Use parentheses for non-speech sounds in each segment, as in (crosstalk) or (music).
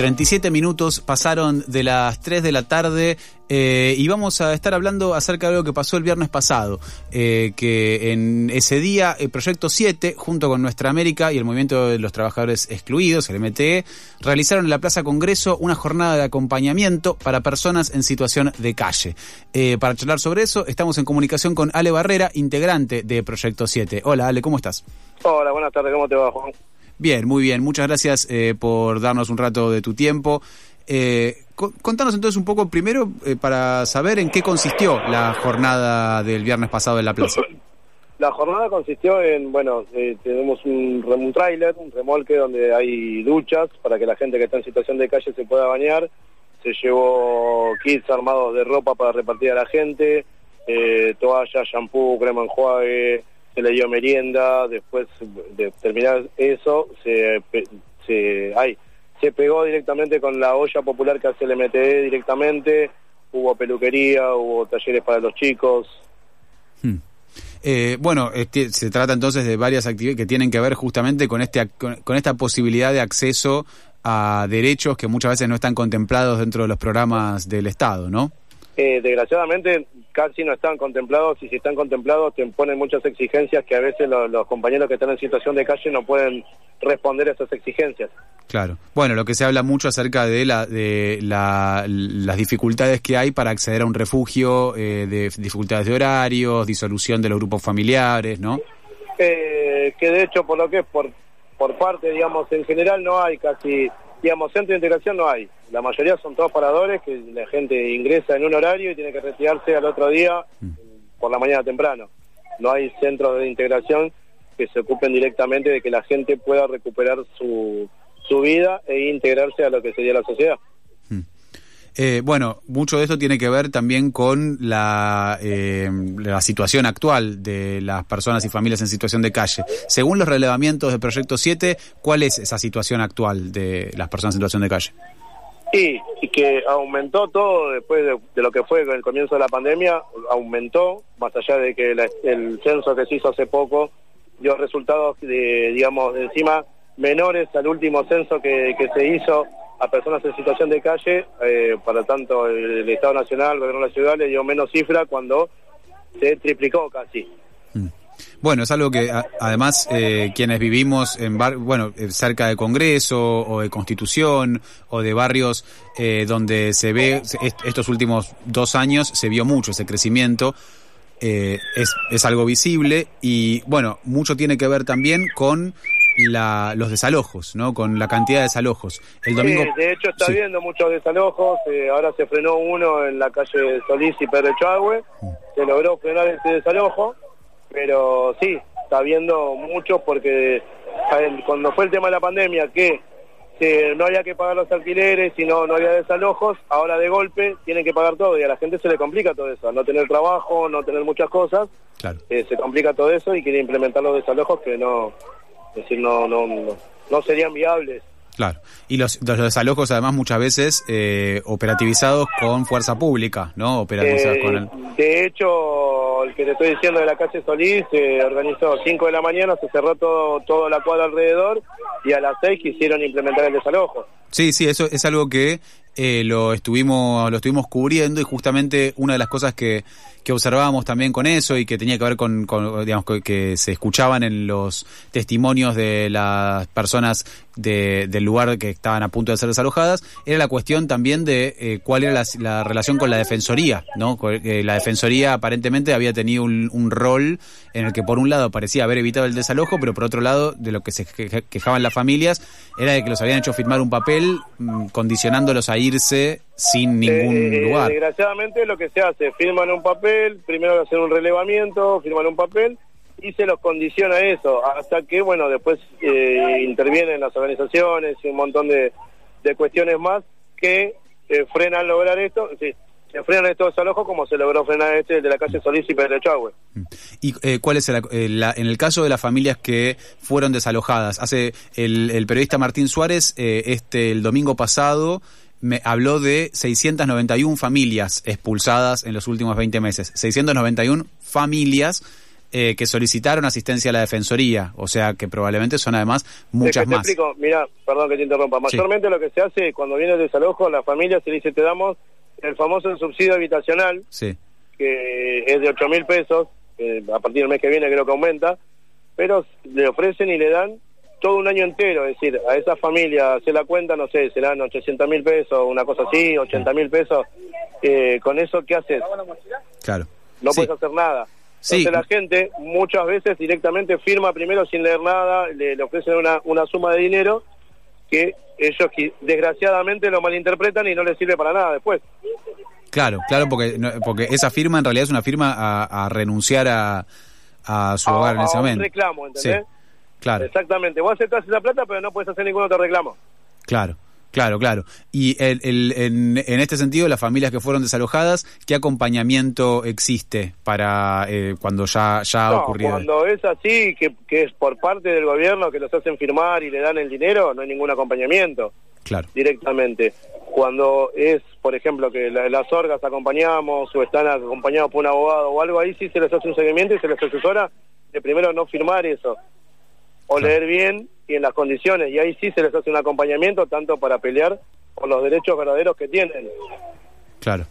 37 minutos pasaron de las 3 de la tarde eh, y vamos a estar hablando acerca de algo que pasó el viernes pasado, eh, que en ese día el Proyecto 7, junto con Nuestra América y el Movimiento de los Trabajadores Excluidos, el MTE, realizaron en la Plaza Congreso una jornada de acompañamiento para personas en situación de calle. Eh, para charlar sobre eso, estamos en comunicación con Ale Barrera, integrante de Proyecto 7. Hola Ale, ¿cómo estás? Hola, buenas tardes, ¿cómo te va Juan? Bien, muy bien. Muchas gracias eh, por darnos un rato de tu tiempo. Eh, contanos entonces un poco primero eh, para saber en qué consistió la jornada del viernes pasado en la plaza. (laughs) La jornada consistió en, bueno, eh, tenemos un, un trailer, un remolque donde hay duchas para que la gente que está en situación de calle se pueda bañar. Se llevó kits armados de ropa para repartir a la gente, eh, toallas, shampoo, crema enjuague, se le dio merienda, después de terminar eso, se, se, ay, se pegó directamente con la olla popular que hace el MTE directamente, hubo peluquería, hubo talleres para los chicos. Hmm. Eh, bueno, este, se trata entonces de varias actividades que tienen que ver justamente con, este, con esta posibilidad de acceso a derechos que muchas veces no están contemplados dentro de los programas del Estado, ¿no? Eh, desgraciadamente casi no están contemplados y si están contemplados te ponen muchas exigencias que a veces los, compañeros que están en situación de calle no pueden responder a esas exigencias. Claro. Bueno, lo que se habla mucho acerca de, la, de las dificultades que hay para acceder a un refugio, eh, de dificultades de horarios, disolución de los grupos familiares, ¿no? Eh, que de hecho, por lo que es por, por parte, digamos, en general no hay casi digamos, centro de integración no hay. La mayoría son todos paradores que la gente ingresa en un horario y tiene que retirarse al otro día mm. por la mañana temprano. No hay centros de integración que se ocupen directamente de que la gente pueda recuperar su, su vida e integrarse a lo que sería la sociedad. Eh, bueno, mucho de esto tiene que ver también con la, eh, la situación actual de las personas y familias en situación de calle. Según los relevamientos del Proyecto 7, ¿cuál es esa situación actual de las personas en situación de calle? Y, y que aumentó todo después de, lo que fue el comienzo de la pandemia, aumentó, más allá de que el censo que se hizo hace poco dio resultados, de, digamos, encima menores al último censo que se hizo a personas en situación de calle, eh, para tanto el, Estado Nacional, el Gobierno Ciudad le dio menos cifra cuando se triplicó casi. Mm. Bueno, es algo que además eh, quienes vivimos en bueno eh, cerca de Congreso o de Constitución o de barrios donde se ve estos últimos dos años se vio mucho ese crecimiento es, es algo visible y bueno mucho tiene que ver también con la, los desalojos, ¿no? Con la cantidad de desalojos. El domingo... de hecho está habiendo muchos desalojos. Eh, ahora se frenó uno en la calle Solís y Pedro Chagüe. Mm. Se logró frenar ese desalojo, pero sí, está habiendo muchos porque cuando fue el tema de la pandemia que no había que pagar los alquileres y no, no había desalojos, ahora de golpe tienen que pagar todo y a la gente se le complica todo eso, no tener trabajo, no tener muchas cosas, eh, se complica todo eso y quiere implementar los desalojos que no, es decir, no, no, no, serían viables. Claro. Y los, los desalojos, además, muchas veces eh, operativizados con fuerza pública, ¿no? Operativizados con el... De hecho, el que te estoy diciendo de la calle Solís se organizó 5 de la mañana, se cerró todo, todo la cuadra alrededor y a las 6 quisieron implementar el desalojo. Sí, sí, eso es algo que eh, lo estuvimos lo estuvimos cubriendo y justamente una de las cosas que, que observábamos también con eso y que tenía que ver con, digamos que, se escuchaban en los testimonios de las personas del lugar que estaban a punto de ser desalojadas era la cuestión también de eh, cuál era la, relación con la defensoría no la defensoría aparentemente había tenido un, rol en el que por un lado parecía haber evitado el desalojo pero por otro lado de lo que se quejaban las familias era de que los habían hecho firmar un papel mm, condicionándolos a irse sin ningún eh, lugar. Desgraciadamente lo que se hace, firman un papel, primero hacen un relevamiento, firman un papel y se los condiciona eso, hasta que, bueno, después eh, intervienen las organizaciones y un montón de, de cuestiones más que eh, frenan lograr esto. Sí, se frenan estos desalojos como se logró frenar este de la calle Solís y Pedro Chagüe. ¿Y eh, cuál es el, en el caso de las familias que fueron desalojadas? Hace el, el periodista Martín Suárez, este el domingo pasado, me habló de 691 familias expulsadas en los últimos 20 meses. 691 familias eh, que solicitaron asistencia a la Defensoría, o sea que probablemente son además muchas más. explico, mira, perdón que te interrumpa, mayormente lo que se hace cuando viene el desalojo, a la familia se le dice te damos el famoso subsidio habitacional, Sí, que es de 8 mil pesos, eh, a partir del mes que viene creo que aumenta, pero le ofrecen y le dan todo un año entero, es decir, a esa familia se la cuenta, no sé, serán 800 mil pesos, una cosa así, 80 mil pesos, eh, con eso, ¿qué haces? claro. No Sí. puedes hacer nada. Sí. Entonces la gente muchas veces directamente firma primero sin leer nada, le, le ofrecen una, una suma de dinero que ellos desgraciadamente lo malinterpretan y no les sirve para nada después. Claro, claro, porque, porque esa firma en realidad es una firma a, a renunciar a, a su A- hogar en ese un momento. reclamo, ¿entendés? Sí, claro. Exactamente. Vos aceptás esa plata, pero no puedes hacer ningún otro reclamo. Claro, claro, claro. Y el, el- en, en este sentido, las familias que fueron desalojadas, ¿qué acompañamiento existe para eh, cuando ya, ya ha No, ocurrido? cuando es así, que, que es por parte del gobierno que los hacen firmar y le dan el dinero, no hay ningún acompañamiento Claro, directamente. Cuando es, por ejemplo, que la- las orgas acompañamos o están acompañados por un abogado o algo, ahí sí se les hace un seguimiento y se les asesora de primero no firmar eso, o Claro. leer bien y en las condiciones, y ahí sí se les hace un acompañamiento tanto para pelear por los derechos verdaderos que tienen. claro.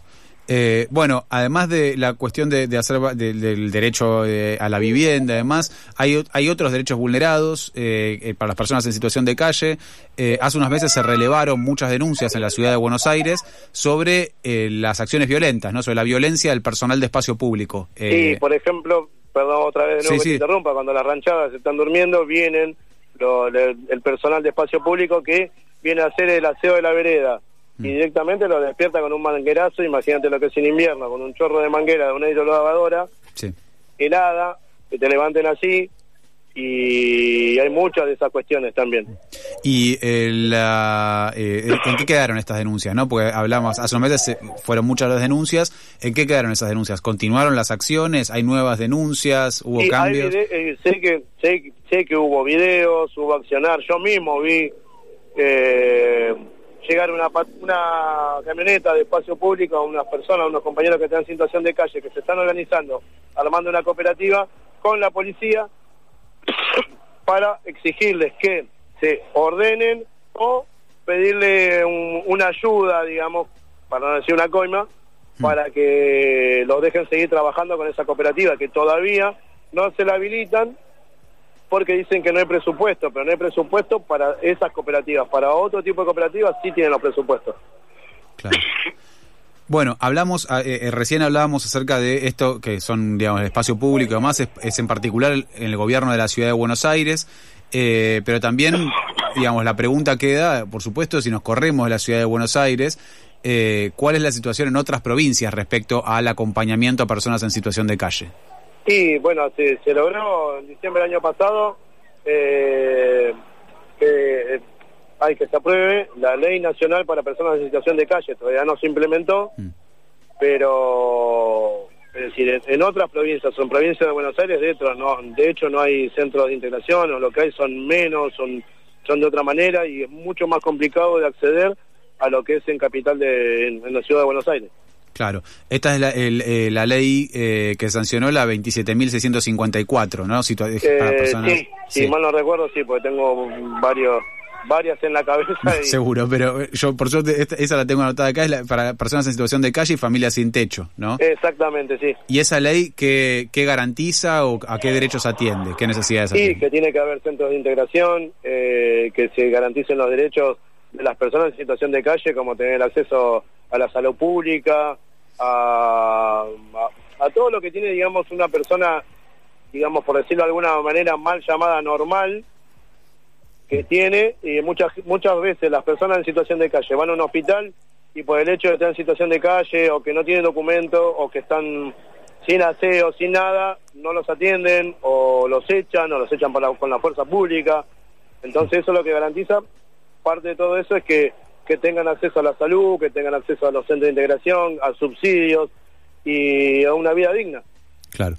Eh, bueno, además de la cuestión de, de hacer de- del derecho eh, a la vivienda, además, hay, hay otros derechos vulnerados eh, eh, para las personas en situación de calle. Eh, hace unas veces se relevaron muchas denuncias en la ciudad de Buenos Aires sobre eh, las acciones violentas, ¿no? sobre la violencia del personal de espacio público. Sí, por ejemplo, perdón otra vez de nuevo Sí, que sí. te interrumpa, cuando las ranchadas están durmiendo, vienen lo- el personal de espacio público que viene a hacer el aseo de la vereda Mm. y directamente lo despierta con un manguerazo, imagínate lo que es en invierno, con un chorro de manguera de una hidrolavadora sí. helada, que te levanten así y hay muchas de esas cuestiones también. ¿Y eh, la, eh, en qué quedaron estas denuncias? no Porque hablamos, hace unos meses eh, fueron muchas las denuncias. ¿En qué quedaron esas denuncias? ¿Continuaron las acciones? ¿Hay nuevas denuncias? ¿Hubo Sí, hay cambios? vide- eh, sé que sé, sé que hubo videos, hubo accionar. Yo mismo vi eh, llegar una una camioneta de espacio público a unas personas, a unos compañeros que están en situación de calle, que se están organizando, armando una cooperativa con la policía para exigirles que se ordenen o pedirle un- una ayuda, digamos, para no decir una coima, para que los dejen seguir trabajando con esa cooperativa, que todavía no se la habilitan porque dicen que no hay presupuesto, pero no hay presupuesto para esas cooperativas. Para otro tipo de cooperativas sí tienen los presupuestos. Claro. (laughs) Bueno, hablamos, eh, eh, recién hablábamos acerca de esto que son, digamos, el espacio público y demás, es, es en particular el, el gobierno de la ciudad de Buenos Aires, eh, pero también, digamos, la pregunta queda, por supuesto, si nos corremos de la ciudad de Buenos Aires, eh, ¿cuál es la situación en otras provincias respecto al acompañamiento a personas en situación de calle? Y bueno, se, se logró en diciembre del año pasado eh, que hay que se apruebe la ley nacional para personas en situación de calle. Todavía no se implementó, Mm. pero es decir, en, otras provincias, en provincia de Buenos Aires, de hecho, no, de hecho no hay centros de integración, o lo que hay son menos, son, son de otra manera, y es mucho más complicado de acceder a lo que es en capital de en- en la ciudad de Buenos Aires. Claro, esta es la, el- eh, la ley eh, que sancionó la 27.654, ¿no? Para Eh, personas- sí, si mal no recuerdo, sí, porque tengo varios, varias en la cabeza. (laughs) Y, Seguro, pero eh, yo por suerte esta- esa la tengo anotada acá, es la- para personas en situación de calle y familias sin techo, ¿no? Exactamente, sí. ¿Y esa ley qué, qué garantiza o a qué derechos atiende? ¿Qué necesidades Sí, atiende? que tiene que haber centros de integración, eh, que se garanticen los derechos de las personas en situación de calle, como tener el acceso a la salud pública, a, a, a todo lo que tiene, digamos, una persona, digamos, por decirlo de alguna manera, mal llamada normal, que tiene, y muchas, muchas veces las personas en situación de calle van a un hospital y por el hecho de estar en situación de calle o que no tienen documento o que están sin aseo, sin nada, no los atienden o los echan o los echan por la- con la fuerza pública. Entonces eso lo que garantiza, parte de todo eso es que, que tengan acceso a la salud, que tengan acceso a los centros de integración, a subsidios y a una vida digna. Claro.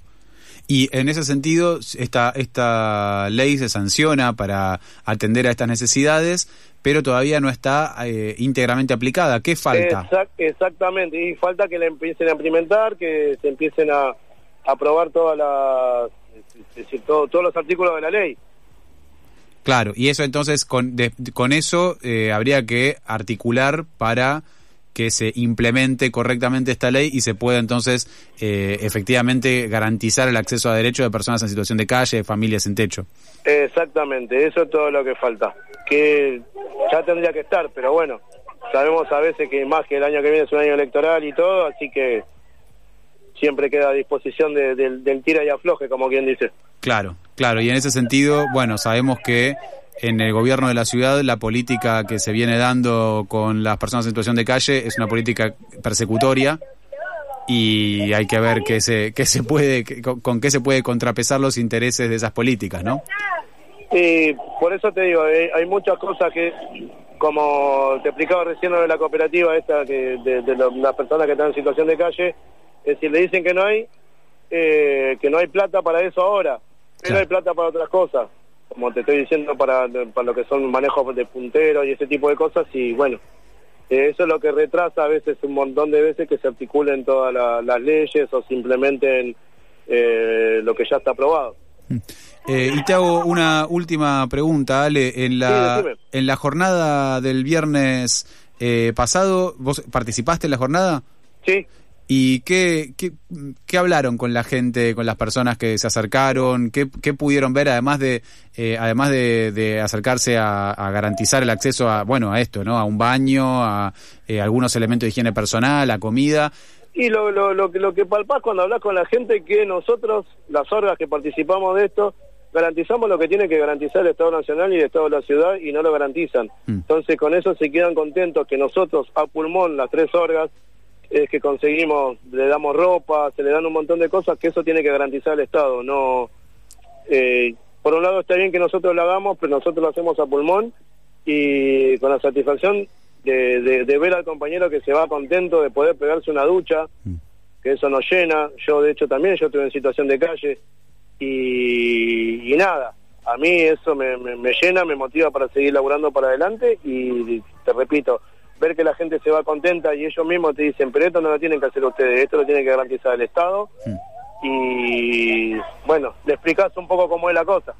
Y en ese sentido, esta, esta ley se sanciona para atender a estas necesidades, pero todavía no está eh, íntegramente aplicada. ¿Qué falta? Exact- exactamente, y falta que la empiecen a implementar, que se empiecen a aprobar todas las, es decir, todo, todos los artículos de la ley. Claro, y eso entonces, con, con eso eh, habría que articular para que se implemente correctamente esta ley y se pueda entonces eh, efectivamente garantizar el acceso a derechos de personas en situación de calle, de familias en techo. Exactamente, eso es todo lo que falta, que ya tendría que estar, pero bueno, sabemos a veces que más que el año que viene es un año electoral y todo, así que siempre queda a disposición del tira y afloje, como quien dice. Claro, claro, y en ese sentido, bueno, sabemos que en el gobierno de la ciudad la política que se viene dando con las personas en situación de calle es una política persecutoria y hay que ver qué se, qué se puede, con, qué se puede contrapesar los intereses de esas políticas, ¿no? Sí, por eso te digo, eh, hay, muchas cosas que, como te explicaba recién de la cooperativa esta, que de, las personas que están en situación de calle, es decir, le dicen que no hay, eh, que no hay plata para eso ahora, pero hay plata para otras cosas como te estoy diciendo, para, para lo que son manejos de punteros y ese tipo de cosas, y bueno, eh, eso es lo que retrasa a veces un montón de veces que se articulen todas las leyes o simplemente eh, lo que ya está aprobado. Mm. Eh, y te hago una última pregunta, Ale. En la, en la jornada del viernes pasado, ¿vos participaste en la jornada? Sí. ¿Y qué, qué, hablaron con la gente, con las personas que se acercaron? ¿Qué, qué pudieron ver además de eh, además de, acercarse a, garantizar el acceso a bueno a esto, ¿no? A un baño, a eh, algunos elementos de higiene personal, a comida. Y lo, lo, lo, lo que palpás cuando hablas con la gente que nosotros, las orgas que participamos de esto, garantizamos lo que tiene que garantizar el Estado Nacional y el Estado de la ciudad y no lo garantizan. Mm. Entonces con eso se quedan contentos que nosotros a pulmón, las tres orgas, es que conseguimos, le damos ropa, se le dan un montón de cosas que eso tiene que garantizar el Estado. No, eh, por un lado está bien que nosotros lo hagamos, pero nosotros lo hacemos a pulmón y con la satisfacción de, de, ver al compañero que se va contento de poder pegarse una ducha, mm. que eso nos llena. Yo de hecho también, yo estuve en situación de calle y, nada, a mí eso me, me llena, me motiva para seguir laburando para adelante y te repito, ver que la gente se va contenta y ellos mismos te dicen, pero esto no lo tienen que hacer ustedes, esto lo tiene que garantizar el Estado. Y bueno, le explicas un poco cómo es la cosa.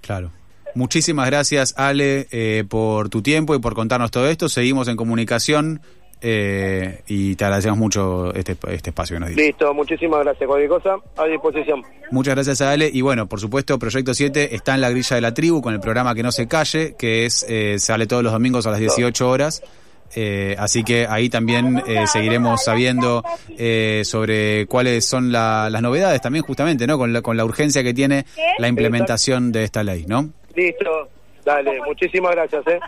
Claro. Muchísimas gracias, Ale, eh, por tu tiempo y por contarnos todo esto. Seguimos en comunicación eh, y te agradecemos mucho este, este espacio que nos diste. Listo, muchísimas gracias. Cualquier cosa, a disposición. Muchas gracias a Ale. Y bueno, por supuesto, Proyecto 7 está en la grilla de la tribu con el programa Que no se calle, que es eh, sale todos los domingos a las 18 horas. Eh, así que ahí también eh, seguiremos sabiendo eh, sobre cuáles son las novedades también justamente, ¿no? Con la, con la urgencia que tiene la implementación de esta ley, ¿no? Listo, dale, muchísimas gracias, ¿eh?